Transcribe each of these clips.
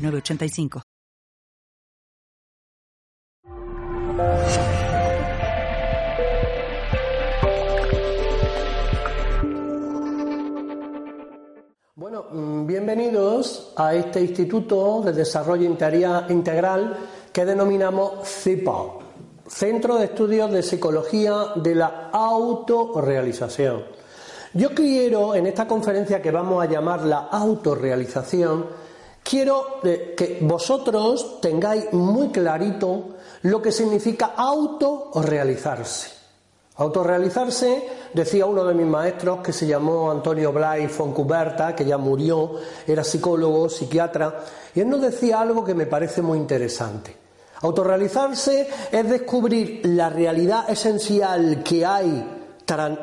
985. Bueno, mm, bienvenidos a este Instituto de Desarrollo Integral que denominamos CIPA, Centro de Estudios de Psicología de la Autorrealización. Yo quiero, en esta conferencia que vamos a llamar la autorrealización, quiero eh, que vosotros tengáis muy clarito lo que significa autorrealizarse. Autorrealizarse, decía uno de mis maestros que se llamó Antonio Blay Foncuberta, que ya murió, era psicólogo, psiquiatra, y él nos decía algo que me parece muy interesante. Autorrealizarse es descubrir la realidad esencial que hay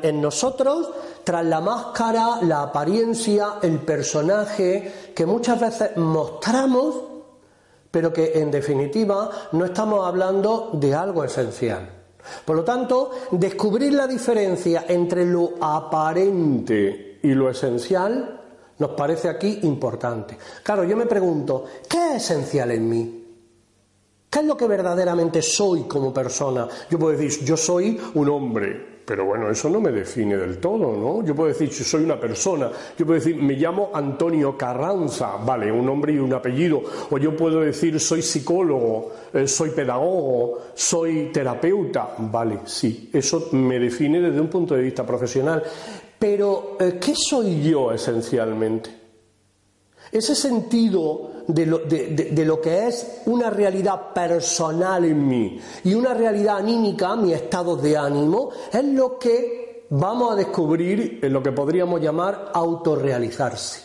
en nosotros tras la máscara, la apariencia, el personaje que muchas veces mostramos, pero que en definitiva no estamos hablando de algo esencial. Por lo tanto, descubrir la diferencia entre lo aparente y lo esencial nos parece aquí importante. Claro, yo me pregunto, ¿qué es esencial en mí? ¿Qué es lo que verdaderamente soy como persona? Yo puedo decir, yo soy un hombre, pero bueno, eso no me define del todo, ¿no? Yo puedo decir, soy una persona, yo puedo decir, me llamo Antonio Carranza, vale, un nombre y un apellido, o yo puedo decir, soy psicólogo, eh, soy pedagogo, soy terapeuta, vale, sí, eso me define desde un punto de vista profesional. Pero, eh, ¿qué soy yo esencialmente? Ese sentido de lo, que es una realidad personal en mí y una realidad anímica, mi estado de ánimo, es lo que vamos a descubrir en lo que podríamos llamar autorrealizarse.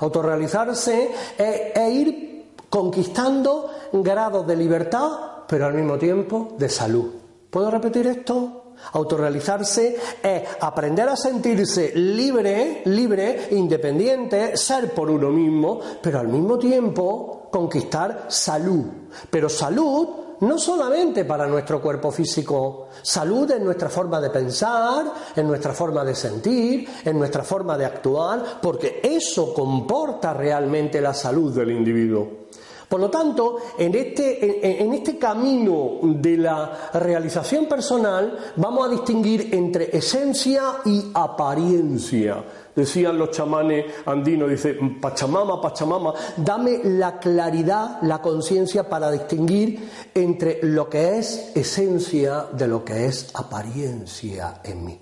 Autorrealizarse es ir conquistando grados de libertad, pero al mismo tiempo de salud. ¿Puedo repetir esto? Autorrealizarse es aprender a sentirse libre, libre, independiente, ser por uno mismo, pero al mismo tiempo conquistar salud. Pero salud no solamente para nuestro cuerpo físico, salud en nuestra forma de pensar, en nuestra forma de sentir, en nuestra forma de actuar, porque eso comporta realmente la salud del individuo. Por lo tanto, en este, en este, camino de la realización personal vamos a distinguir entre esencia y apariencia. Decían los chamanes andinos, dice, Pachamama, Pachamama, dame la claridad, la conciencia para distinguir entre lo que es esencia de lo que es apariencia en mí.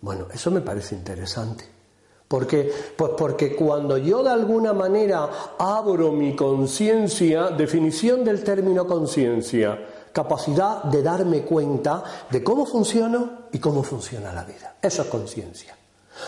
Bueno, eso me parece interesante. ¿Por qué? Pues porque cuando yo de alguna manera abro mi conciencia, definición del término conciencia, capacidad de darme cuenta de cómo funciono y cómo funciona la vida. Eso es conciencia.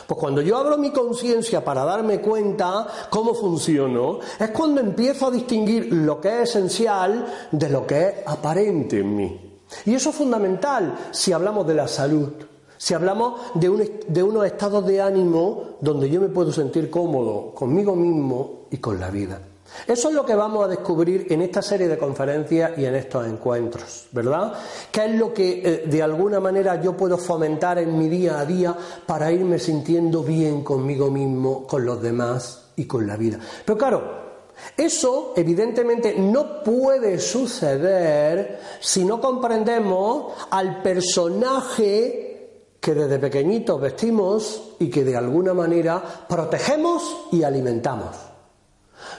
Pues cuando yo abro mi conciencia para darme cuenta cómo funciono, es cuando empiezo a distinguir lo que es esencial de lo que es aparente en mí. Y eso es fundamental si hablamos de la salud. Si hablamos de, de unos estados de ánimo donde yo me puedo sentir cómodo conmigo mismo y con la vida. Eso es lo que vamos a descubrir en esta serie de conferencias y en estos encuentros, ¿verdad? ¿Qué es lo que eh, de alguna manera yo puedo fomentar en mi día a día para irme sintiendo bien conmigo mismo, con los demás y con la vida? Pero claro, eso evidentemente no puede suceder si no comprendemos al personaje que desde pequeñitos vestimos y que de alguna manera protegemos y alimentamos.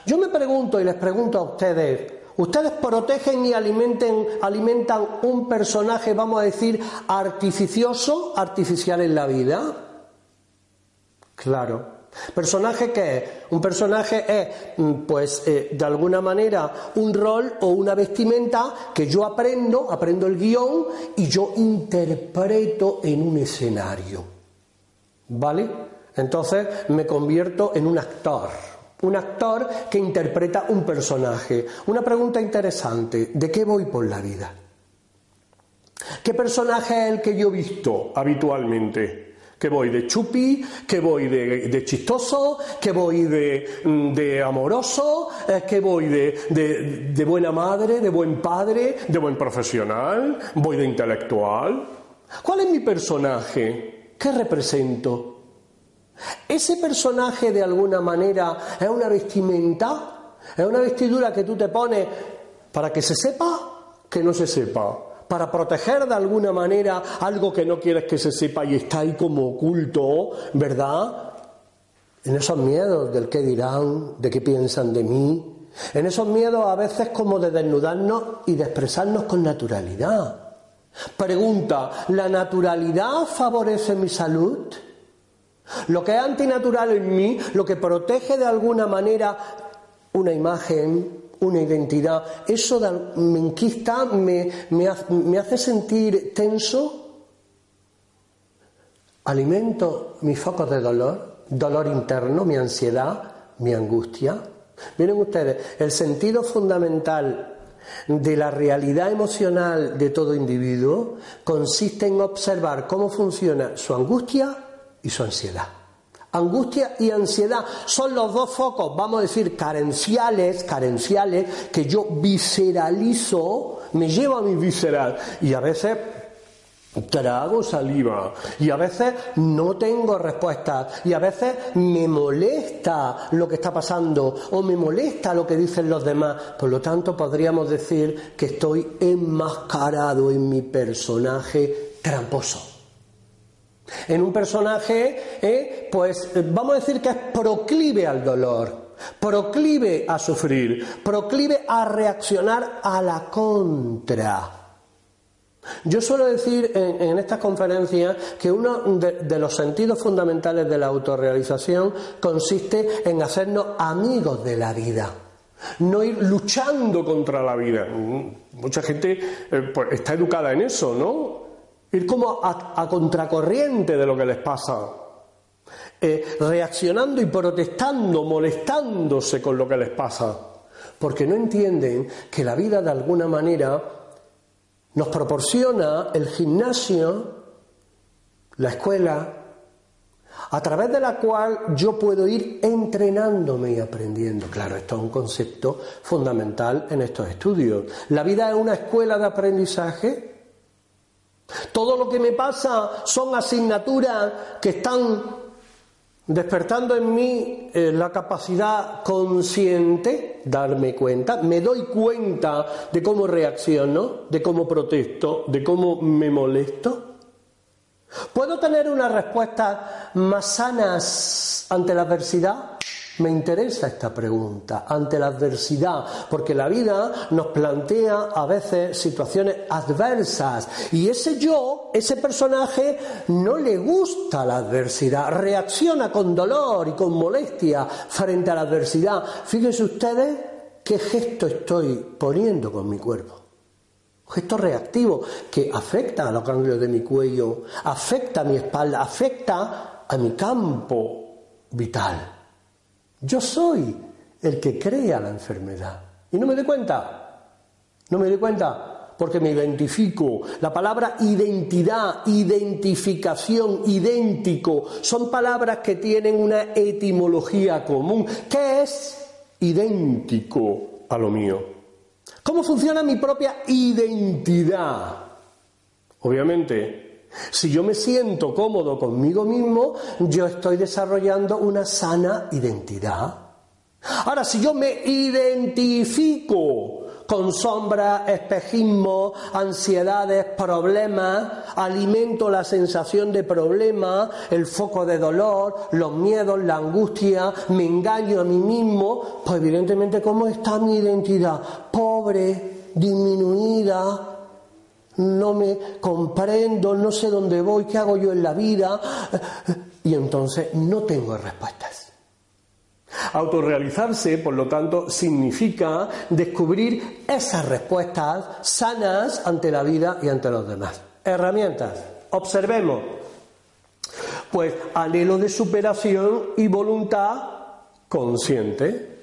Yo me pregunto y les pregunto a ustedes, ¿ustedes protegen y alimenten, alimentan un personaje, vamos a decir, artificioso, artificial en la vida? Claro. ¿Personaje qué es? Un personaje es, mm, pues, eh, de alguna manera, un rol o una vestimenta que yo aprendo, aprendo el guion y yo interpreto en un escenario. ¿Vale? Entonces me convierto en un actor. un actor que interpreta un personaje. Una pregunta interesante, ¿de qué voy por la vida? ¿Qué personaje es el que yo visto habitualmente? Que voy de chupi, que voy de, chistoso, que voy de, amoroso, eh, que voy de, de, buena madre, de buen padre, de buen profesional, voy de intelectual. ¿Cuál es mi personaje? ¿Qué represento? ¿Ese personaje de alguna manera es una vestimenta? ¿Es una vestidura que tú te pones para que se sepa que no se sepa? Para proteger de alguna manera algo que no quieres que se sepa y está ahí como oculto, ¿verdad? En esos miedos del qué dirán, de qué piensan de mí, en esos miedos a veces como de desnudarnos y de expresarnos con naturalidad. Pregunta, ¿la naturalidad favorece mi salud? Lo que es antinatural en mí, lo que protege de alguna manera una imagen, una identidad, eso me enquista, me, me hace sentir tenso, alimento mis focos de dolor, dolor interno, mi ansiedad, mi angustia. Miren ustedes, el sentido fundamental de la realidad emocional de todo individuo consiste en observar cómo funciona su angustia y su ansiedad. Angustia y ansiedad son los dos focos, vamos a decir, carenciales, carenciales, que yo visceralizo, me llevo a mi visceral. Y a veces trago saliva y a veces no tengo respuestas y a veces me molesta lo que está pasando o me molesta lo que dicen los demás. Por lo tanto, podríamos decir que estoy enmascarado en mi personaje tramposo. En un personaje, eh, pues vamos a decir que es proclive al dolor, proclive a sufrir, proclive a reaccionar a la contra. Yo suelo decir en, estas conferencias que uno de, los sentidos fundamentales de la autorrealización consiste en hacernos amigos de la vida, no ir luchando contra la vida. Mucha gente eh, pues, está educada en eso, ¿no? Ir como a, contracorriente de lo que les pasa, eh, reaccionando y protestando, molestándose con lo que les pasa, porque no entienden que la vida de alguna manera nos proporciona el gimnasio, la escuela, a través de la cual yo puedo ir entrenándome y aprendiendo. Claro, esto es un concepto fundamental en estos estudios. La vida es una escuela de aprendizaje todo lo que me pasa son asignaturas que están despertando en mí eh, la capacidad consciente, darme cuenta, me doy cuenta de cómo reacciono, de cómo protesto, de cómo me molesto. ¿Puedo tener unas respuestas más sanas ante la adversidad? Me interesa esta pregunta ante la adversidad, porque la vida nos plantea a veces situaciones adversas y ese yo, ese personaje, no le gusta la adversidad, reacciona con dolor y con molestia frente a la adversidad. Fíjense ustedes qué gesto estoy poniendo con mi cuerpo. gesto reactivo que afecta a los ganglios de mi cuello, afecta a mi espalda, afecta a mi campo vital. Yo soy el que crea la enfermedad. Y no me doy cuenta. No me doy cuenta porque me identifico. La palabra identidad, identificación, idéntico, son palabras que tienen una etimología común. ¿Qué es idéntico a lo mío? ¿Cómo funciona mi propia identidad? Obviamente, si yo me siento cómodo conmigo mismo, yo estoy desarrollando una sana identidad. Ahora, si yo me identifico con sombras, espejismo, ansiedades, problemas, alimento la sensación de problema, el foco de dolor, los miedos, la angustia, me engaño a mí mismo, pues evidentemente, ¿cómo está mi identidad? Pobre, disminuida, no me comprendo, no sé dónde voy, qué hago yo en la vida, y entonces no tengo respuestas. Autorrealizarse, por lo tanto, significa descubrir esas respuestas sanas ante la vida y ante los demás. Herramientas. Observemos. Pues anhelo de superación y voluntad consciente.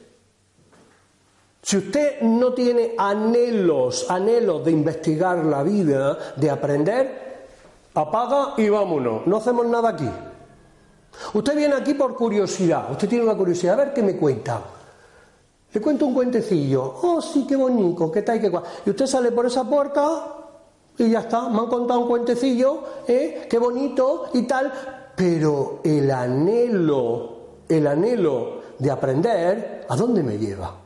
Si usted no tiene anhelos, anhelos de investigar la vida, de aprender, apaga y vámonos. No hacemos nada aquí. Usted viene aquí por curiosidad. Usted tiene una curiosidad. A ver qué me cuenta. Le cuento un cuentecillo. Oh, sí, qué bonito, qué tal, qué cual. Y usted sale por esa puerta y ya está. Me han contado un cuentecillo, ¿eh? Qué bonito y tal. Pero el anhelo, el anhelo de aprender, ¿a dónde me lleva?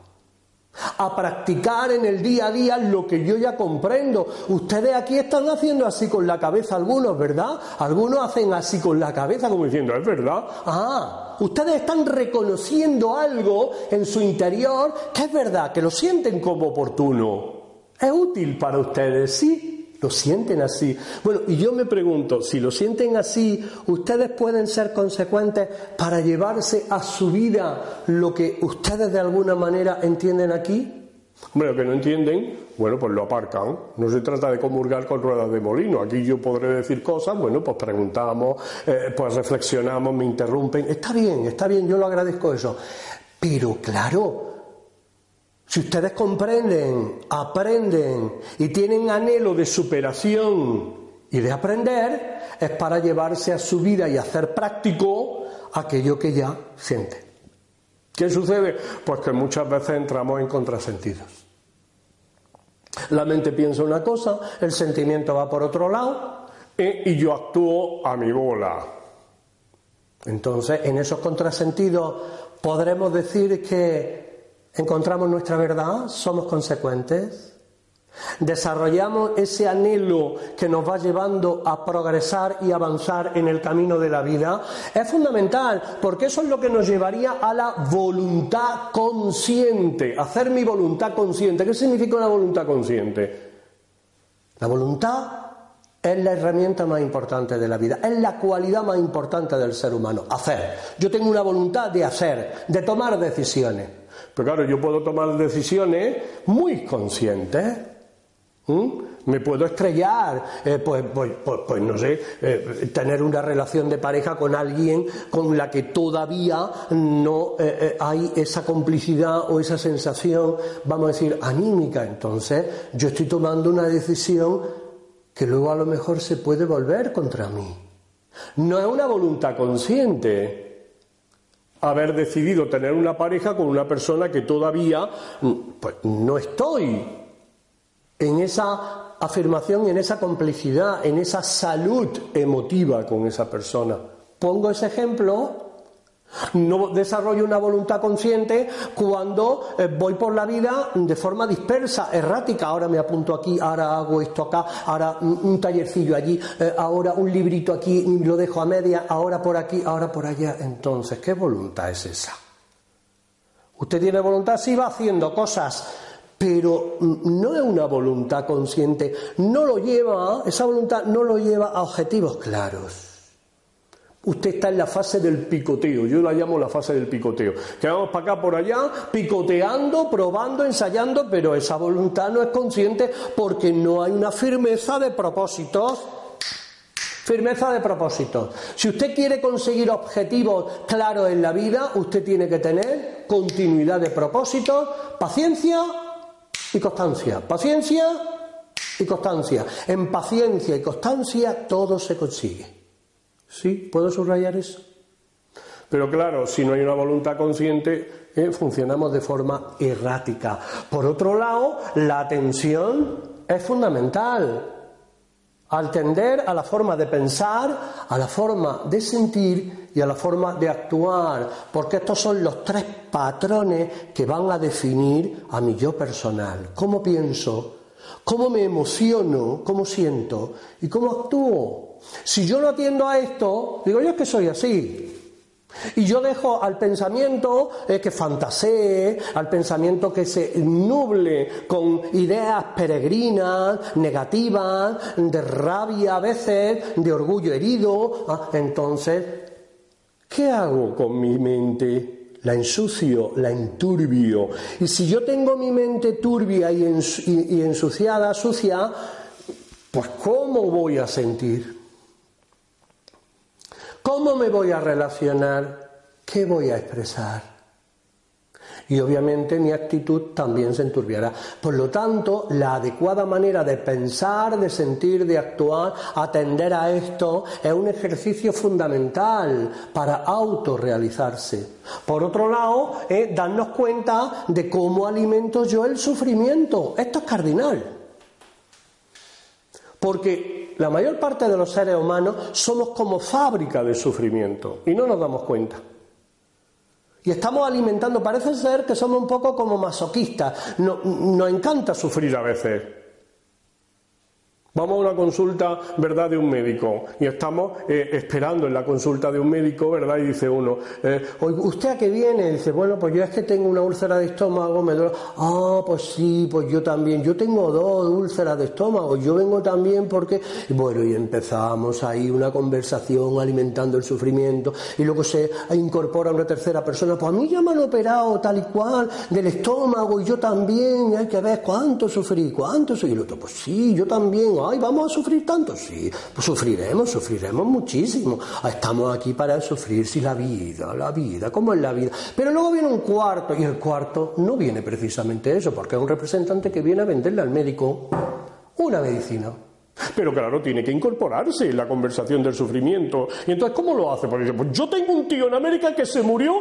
A practicar en el día a día lo que yo ya comprendo. Ustedes aquí están haciendo así con la cabeza algunos, ¿verdad? Algunos hacen así con la cabeza como diciendo, es verdad. Ah, ustedes están reconociendo algo en su interior que es verdad, que lo sienten como oportuno. Es útil para ustedes, sí. Lo sienten así. Bueno, y yo me pregunto, si lo sienten así, ¿ustedes pueden ser consecuentes para llevarse a su vida lo que ustedes de alguna manera entienden aquí? Bueno, que no entienden, bueno, pues lo aparcan. No se trata de comulgar con ruedas de molino. Aquí yo podré decir cosas, bueno, pues preguntamos, eh, pues reflexionamos, me interrumpen. Está bien, está bien, yo lo agradezco eso. Pero claro, si ustedes comprenden, aprenden y tienen anhelo de superación y de aprender, es para llevarse a su vida y hacer práctico aquello que ya sienten. ¿Qué sucede? Pues que muchas veces entramos en contrasentidos. La mente piensa una cosa, el sentimiento va por otro lado y yo actúo a mi bola. Entonces, en esos contrasentidos podremos decir que encontramos nuestra verdad, somos consecuentes, desarrollamos ese anhelo que nos va llevando a progresar y avanzar en el camino de la vida, es fundamental, porque eso es lo que nos llevaría a la voluntad consciente, hacer mi voluntad consciente. ¿Qué significa una voluntad consciente? La voluntad es la herramienta más importante de la vida, es la cualidad más importante del ser humano, hacer. Yo tengo una voluntad de hacer, de tomar decisiones. Pero claro, yo puedo tomar decisiones muy conscientes. Me puedo estrellar, eh, pues, pues, pues, pues, no sé, eh, tener una relación de pareja con alguien con la que todavía no eh, hay esa complicidad o esa sensación, vamos a decir, anímica. Entonces, yo estoy tomando una decisión que luego a lo mejor se puede volver contra mí. No es una voluntad consciente haber decidido tener una pareja con una persona que todavía pues, no estoy en esa afirmación, en esa complicidad, en esa salud emotiva con esa persona. Pongo ese ejemplo no desarrollo una voluntad consciente cuando eh, voy por la vida de forma dispersa, errática. Ahora me apunto aquí, ahora hago esto acá, ahora un, tallercillo allí, eh, ahora un librito aquí lo dejo a media, ahora por aquí, ahora por allá. Entonces, ¿qué voluntad es esa? Usted tiene voluntad, sí va haciendo cosas, pero no es una voluntad consciente. No lo lleva, esa voluntad no lo lleva a objetivos claros. Usted está en la fase del picoteo, yo la llamo la fase del picoteo. Que vamos para acá, por allá, picoteando, probando, ensayando, pero esa voluntad no es consciente porque no hay una firmeza de propósitos. Firmeza de propósitos. Si usted quiere conseguir objetivos claros en la vida, usted tiene que tener continuidad de propósitos, paciencia y constancia. Paciencia y constancia. En paciencia y constancia todo se consigue. Sí, puedo subrayar eso. Pero claro, si no hay una voluntad consciente, eh, funcionamos de forma errática. Por otro lado, la atención es fundamental. Al tender a la forma de pensar, a la forma de sentir y a la forma de actuar, porque estos son los tres patrones que van a definir a mi yo personal. ¿Cómo pienso? ¿Cómo me emociono? ¿Cómo siento? ¿Y cómo actúo? Si yo no atiendo a esto, digo yo es que soy así. Y yo dejo al pensamiento eh, que fantasee, al pensamiento que se nuble con ideas peregrinas, negativas, de rabia a veces, de orgullo herido. Ah, entonces, ¿qué hago con mi mente? La ensucio, la enturbio. Y si yo tengo mi mente turbia y ensuciada, sucia, pues ¿cómo voy a sentir? ¿Cómo me voy a relacionar? ¿Qué voy a expresar? y obviamente mi actitud también se enturbiará. Por lo tanto, la adecuada manera de pensar, de sentir, de actuar, atender a esto, es un ejercicio fundamental para autorrealizarse. Por otro lado, es darnos cuenta de cómo alimento yo el sufrimiento. Esto es cardinal. Porque la mayor parte de los seres humanos somos como fábrica de sufrimiento y no nos damos cuenta. Y estamos alimentando, parece ser que somos un poco como masoquistas. nos encanta sufrir a veces. Vamos a una consulta, ¿verdad?, de un médico y estamos eh, esperando en la consulta de un médico, ¿verdad? Y dice uno, eh, ¿usted a qué viene? dice, bueno, pues yo es que tengo una úlcera de estómago, me duele. Ah, pues sí, pues yo también. Yo tengo dos úlceras de estómago, yo vengo también porque. bueno, y empezamos ahí una conversación alimentando el sufrimiento y luego se incorpora una tercera persona, pues a mí ya me han operado tal y cual del estómago y yo también, hay que ver cuánto sufrí, cuánto sufrí. Y el otro, pues sí, yo también ay, vamos a sufrir tanto. Sí, pues sufriremos, sufriremos muchísimo. Estamos aquí para sufrir, si la vida, la vida, ¿cómo es la vida? Pero luego viene un cuarto, y el cuarto no viene precisamente eso, porque es un representante que viene a venderle al médico una medicina. Pero claro, tiene que incorporarse en la conversación del sufrimiento. Y entonces, ¿cómo lo hace? Por ejemplo, yo tengo un tío en América que se murió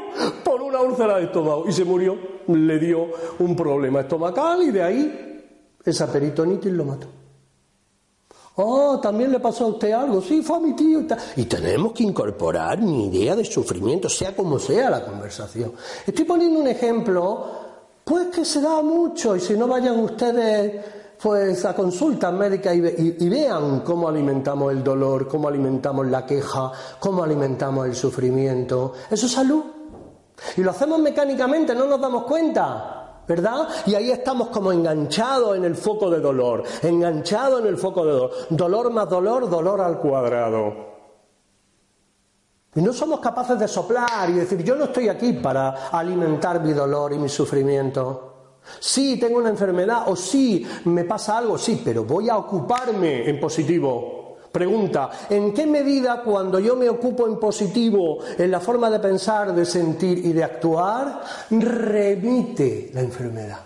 por una úlcera de estómago y se murió, le dio un problema estomacal y de ahí esa peritonitis lo mató. Oh, también le pasó a usted algo. Sí, fue a mi tío. Y, tenemos que incorporar mi idea de sufrimiento, sea como sea la conversación. Estoy poniendo un ejemplo, pues que se da mucho. Y si no vayan ustedes pues a consultas médicas y, vean cómo alimentamos el dolor, cómo alimentamos la queja, cómo alimentamos el sufrimiento. Eso es salud. Y lo hacemos mecánicamente, no nos damos cuenta. ¿Verdad? Y ahí estamos como enganchados en el foco de dolor, enganchados en el foco de dolor. Dolor más dolor, dolor al cuadrado. Y no somos capaces de soplar y decir, yo no estoy aquí para alimentar mi dolor y mi sufrimiento. Sí, tengo una enfermedad o sí, me pasa algo, sí, pero voy a ocuparme en positivo. Pregunta, ¿en qué medida cuando yo me ocupo en positivo en la forma de pensar, de sentir y de actuar, remite la enfermedad?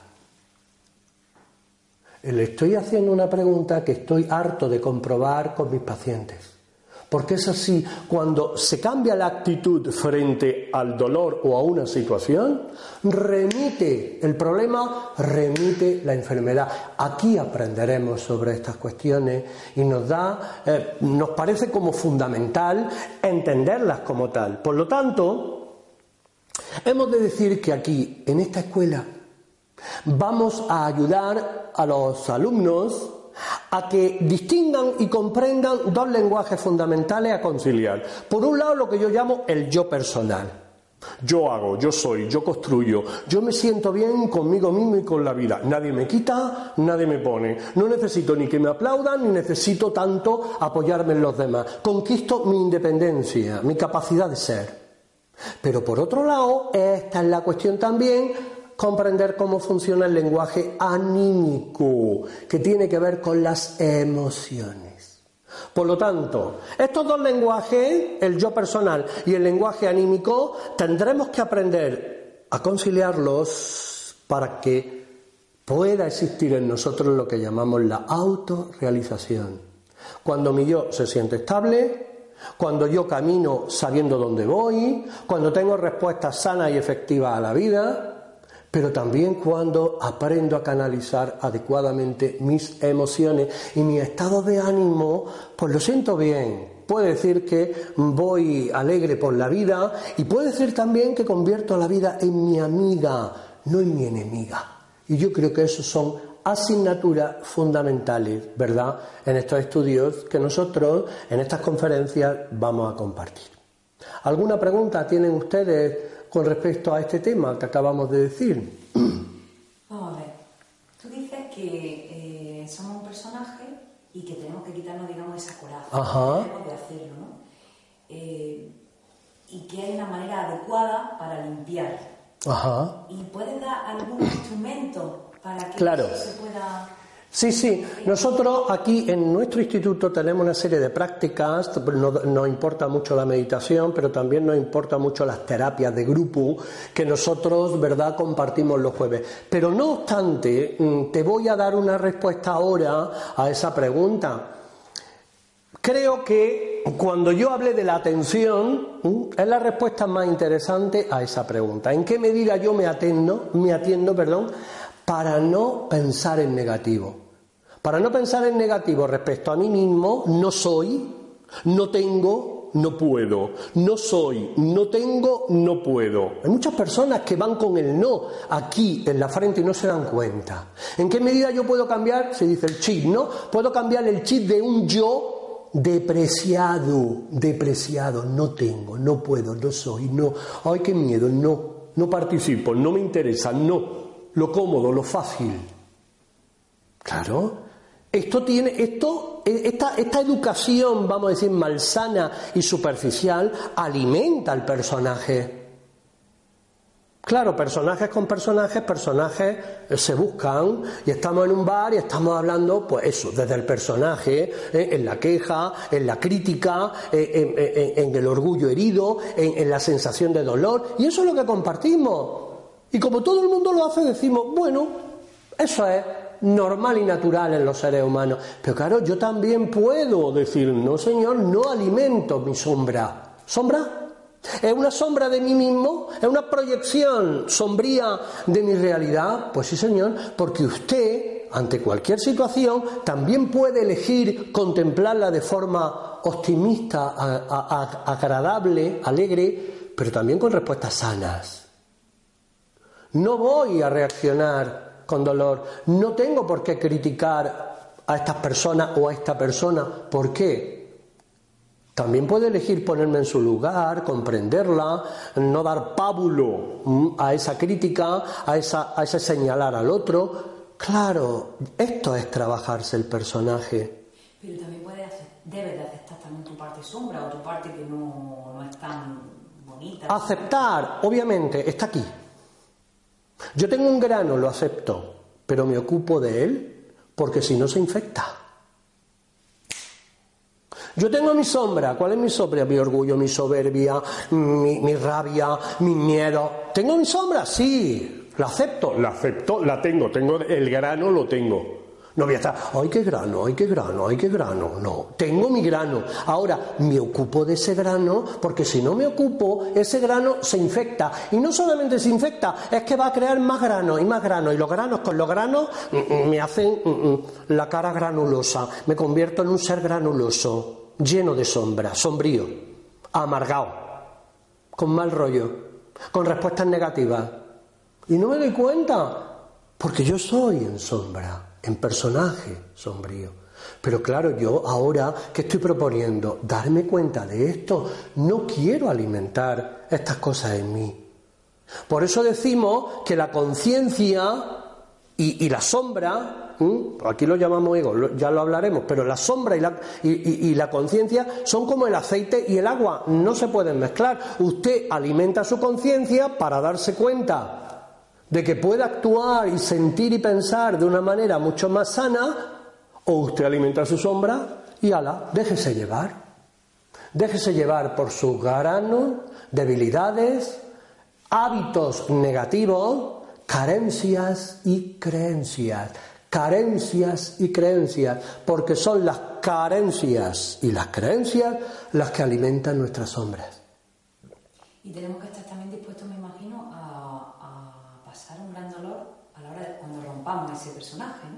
Le estoy haciendo una pregunta que estoy harto de comprobar con mis pacientes. Porque es así, cuando se cambia la actitud frente al dolor o a una situación, remite el problema, remite la enfermedad. Aquí aprenderemos sobre estas cuestiones y nos da, eh, nos parece como fundamental entenderlas como tal. Por lo tanto, hemos de decir que aquí, en esta escuela, vamos a ayudar a los alumnos a que distingan y comprendan dos lenguajes fundamentales a conciliar. Por un lado, lo que yo llamo el yo personal. Yo hago, yo soy, yo construyo, yo me siento bien conmigo mismo y con la vida. Nadie me quita, nadie me pone. No necesito ni que me aplaudan, ni necesito tanto apoyarme en los demás. Conquisto mi independencia, mi capacidad de ser. Pero por otro lado, esta es la cuestión también comprender cómo funciona el lenguaje anímico, que tiene que ver con las emociones. Por lo tanto, estos dos lenguajes, el yo personal y el lenguaje anímico, tendremos que aprender a conciliarlos para que pueda existir en nosotros lo que llamamos la autorrealización. Cuando mi yo se siente estable, cuando yo camino sabiendo dónde voy, cuando tengo respuestas sanas y efectivas a la vida, pero también cuando aprendo a canalizar adecuadamente mis emociones y mi estado de ánimo, pues lo siento bien. Puede decir que voy alegre por la vida y puede decir también que convierto la vida en mi amiga, no en mi enemiga. Y yo creo que esos son asignaturas fundamentales, ¿verdad?, en estos estudios que nosotros en estas conferencias vamos a compartir. ¿Alguna pregunta tienen ustedes con respecto a este tema que acabamos de decir. Vamos a ver. Tú dices que eh, somos un personaje y que tenemos que quitarnos, digamos, esa coraza. Ajá. de hacerlo, ¿no? Eh, y que hay una manera adecuada para limpiar. Ajá. ¿Y puedes dar algún instrumento para que claro. se pueda Sí, sí. Nosotros aquí en nuestro instituto tenemos una serie de prácticas. Nos, importa mucho la meditación, pero también nos importa mucho las terapias de grupo que nosotros, verdad, compartimos los jueves. Pero no obstante, mm, te voy a dar una respuesta ahora a esa pregunta. Creo que cuando yo hablé de la atención, mm, es la respuesta más interesante a esa pregunta. ¿En qué medida yo me atiendo, me atiendo, perdón, para no pensar en negativo? Para no pensar en negativo respecto a mí mismo, no soy, no tengo, no puedo. No soy, no tengo, no puedo. Hay muchas personas que van con el no aquí en la frente y no se dan cuenta. ¿En qué medida yo puedo cambiar? Se dice el chip, ¿no? Puedo cambiar el chip de un yo depreciado, depreciado, no tengo, no puedo, no soy, no, ay, qué miedo, no, no participo, no me interesa, no, lo cómodo, lo fácil. Claro, esto tiene, esto, esta, esta educación, vamos a decir, malsana y superficial, alimenta al personaje. Claro, personajes con personajes, personajes eh, se buscan y estamos en un bar y estamos hablando, pues eso, desde el personaje, eh, en la queja, en la crítica, eh, en, el orgullo herido, en la sensación de dolor, y eso es lo que compartimos. Y como todo el mundo lo hace, decimos, bueno, eso es, normal y natural en los seres humanos. Pero claro, yo también puedo decir, no señor, no alimento mi sombra. ¿Sombra? ¿Es una sombra de mí mismo? ¿Es una proyección sombría de mi realidad? Pues sí, señor, porque usted, ante cualquier situación, también puede elegir contemplarla de forma optimista, agradable, alegre, pero también con respuestas sanas. No voy a reaccionar con dolor. No tengo por qué criticar a estas personas o a esta persona. ¿Por qué? También puedo elegir ponerme en su lugar, comprenderla, no dar pábulo a esa crítica, a, esa, a ese señalar al otro. Claro, esto es trabajarse el personaje. Pero también puedes debes de aceptar también tu parte sombra o tu parte que no, no es tan bonita. Aceptar, obviamente, está aquí. Yo tengo un grano, lo acepto, pero me ocupo de él porque si no se infecta. Yo tengo mi sombra. ¿Cuál es mi sombra? Mi orgullo, mi soberbia, mi, rabia, mi miedo. ¿Tengo mi sombra? Sí. ¿La acepto? La acepto, la tengo. Tengo el grano, lo tengo. No voy a ay, qué grano, ay, qué grano, ay, qué grano. No, tengo mi grano. Ahora, me ocupo de ese grano porque si no me ocupo, ese grano se infecta. Y no solamente se infecta, es que va a crear más grano y más grano. Y los granos con los granos mm, mm, me hacen mm, la cara granulosa. Me convierto en un ser granuloso, lleno de sombra, sombrío, amargado, con mal rollo, con respuestas negativas. Y no me doy cuenta porque yo soy en sombra en personaje sombrío. Pero claro, yo ahora, ¿qué estoy proponiendo? Darme cuenta de esto. No quiero alimentar estas cosas en mí. Por eso decimos que la conciencia y, la sombra, aquí lo llamamos ego, ya lo hablaremos, pero la sombra y la, y la conciencia son como el aceite y el agua, no se pueden mezclar. Usted alimenta su conciencia para darse cuenta de que pueda actuar y sentir y pensar de una manera mucho más sana, o usted alimenta su sombra y ala, déjese llevar. Déjese llevar por sus granos, debilidades, hábitos negativos, carencias y creencias. Carencias y creencias, porque son las carencias y las creencias las que alimentan nuestras sombras. Y tenemos que estar también dispuestos, me imagino, un gran dolor a la hora de cuando rompamos ese personaje.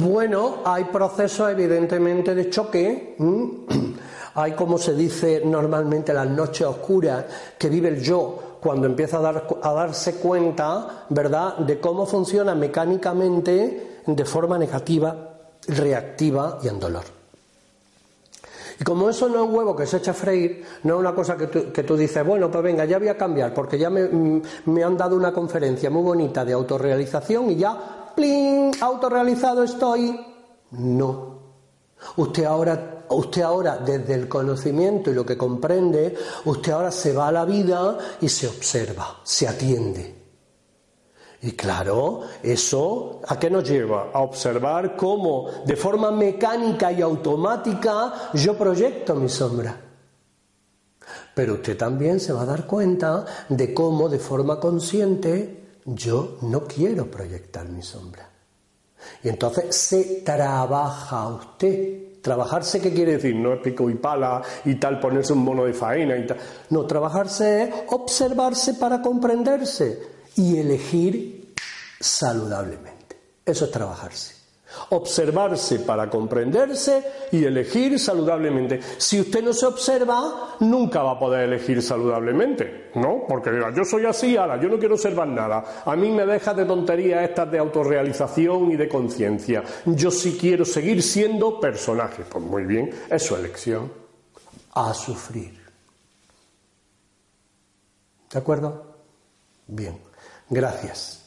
Bueno, hay procesos evidentemente de choque. Hay, como se dice normalmente, las noches oscuras que vive el yo cuando empieza a, dar, a darse cuenta, ¿verdad?, de cómo funciona mecánicamente de forma negativa, reactiva y en dolor. Y como eso no es un huevo que se echa a freír, no es una cosa que tú, dices, bueno, pues venga, ya voy a cambiar, porque ya mm, me, han dado una conferencia muy bonita de autorrealización y ya, ¡plin! autorrealizado estoy. No. Usted ahora, usted ahora, desde el conocimiento y lo que comprende, usted ahora se va a la vida y se observa, se atiende. Y claro, eso ¿a qué nos lleva? A observar cómo de forma mecánica y automática yo proyecto mi sombra. Pero usted también se va a dar cuenta de cómo de forma consciente yo no quiero proyectar mi sombra. Y entonces se trabaja usted. Trabajarse, ¿qué quiere decir? No es pico y pala y tal, ponerse un mono de faena y tal. No, trabajarse es observarse para comprenderse y elegir saludablemente. Eso es trabajarse. Observarse para comprenderse y elegir saludablemente. Si usted no se observa, nunca va a poder elegir saludablemente, ¿no? Porque yo soy así, ahora, yo no quiero observar nada. A mí me deja de tonterías estas de autorrealización y de conciencia. Yo sí quiero seguir siendo personaje. Pues muy bien, es su elección. A sufrir. ¿De acuerdo? Bien. Gracias.